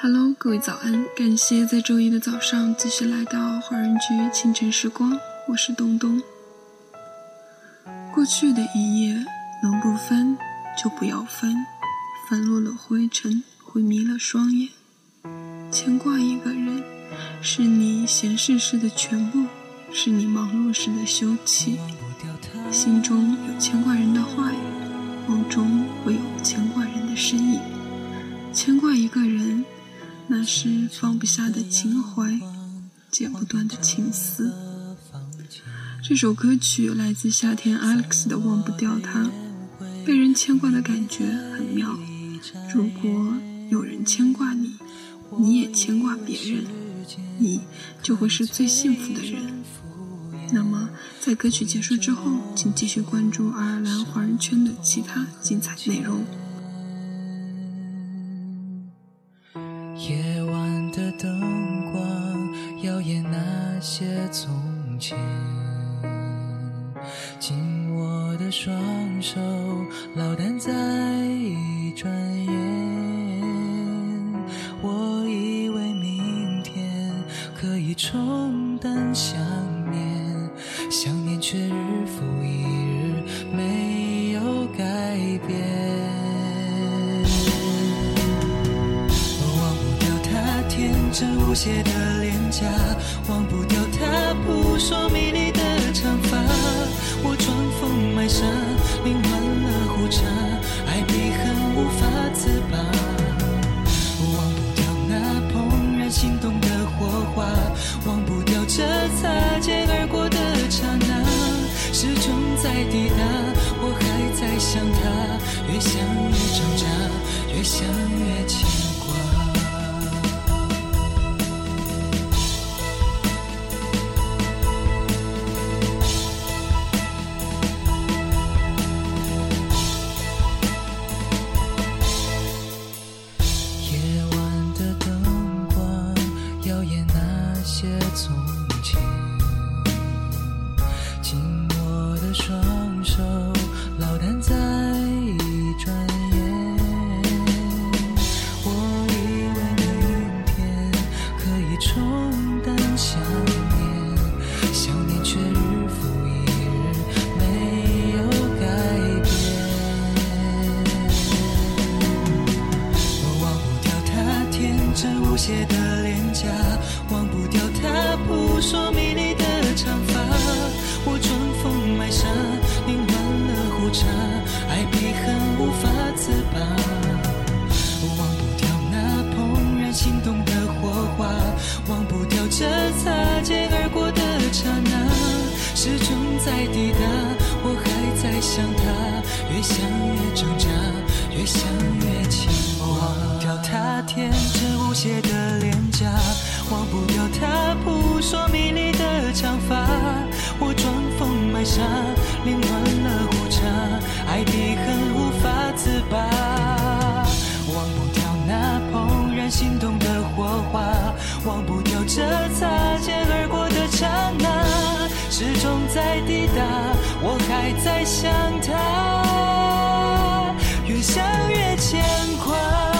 Hello，各位早安！感谢在周一的早上继续来到华人居清晨时光，我是东东。过去的一夜，能不分就不要分，翻落了灰尘，会迷了双眼。牵挂一个人，是你闲适时的全部，是你忙碌时的休憩。心中有牵挂人的话语，梦中会有牵挂人的身影。牵挂一个人。那是放不下的情怀，剪不断的情丝。这首歌曲来自夏天 Alex 的《忘不掉他》，被人牵挂的感觉很妙。如果有人牵挂你，你也牵挂别人，你就会是最幸福的人。那么，在歌曲结束之后，请继续关注爱尔兰华人圈的其他精彩内容。夜晚的灯光耀眼那些从前，紧握的双手老单在一转眼。我以为明天可以冲淡想天真无邪的脸颊，忘不掉他扑朔迷离的长发。那些从前，紧握的双手，老淡在一转眼。我以为明天可以冲淡想念，想念却日复一日没有改变。我忘不掉他天真无邪的脸。他扑朔迷离的长发。我装疯卖傻，凌乱了胡茬，爱比恨无法自拔。忘不掉那怦然心动的火花，忘不掉这擦肩而过的刹那，始终在抵达。我还在想他，越想越挣扎，越想越牵挂。忘掉他天真无邪的我装疯卖傻，凌乱了胡茬，爱比恨无法自拔。忘不掉那怦然心动的火花，忘不掉这擦肩而过的刹那，始终在抵达。我还在想他，越想越牵挂。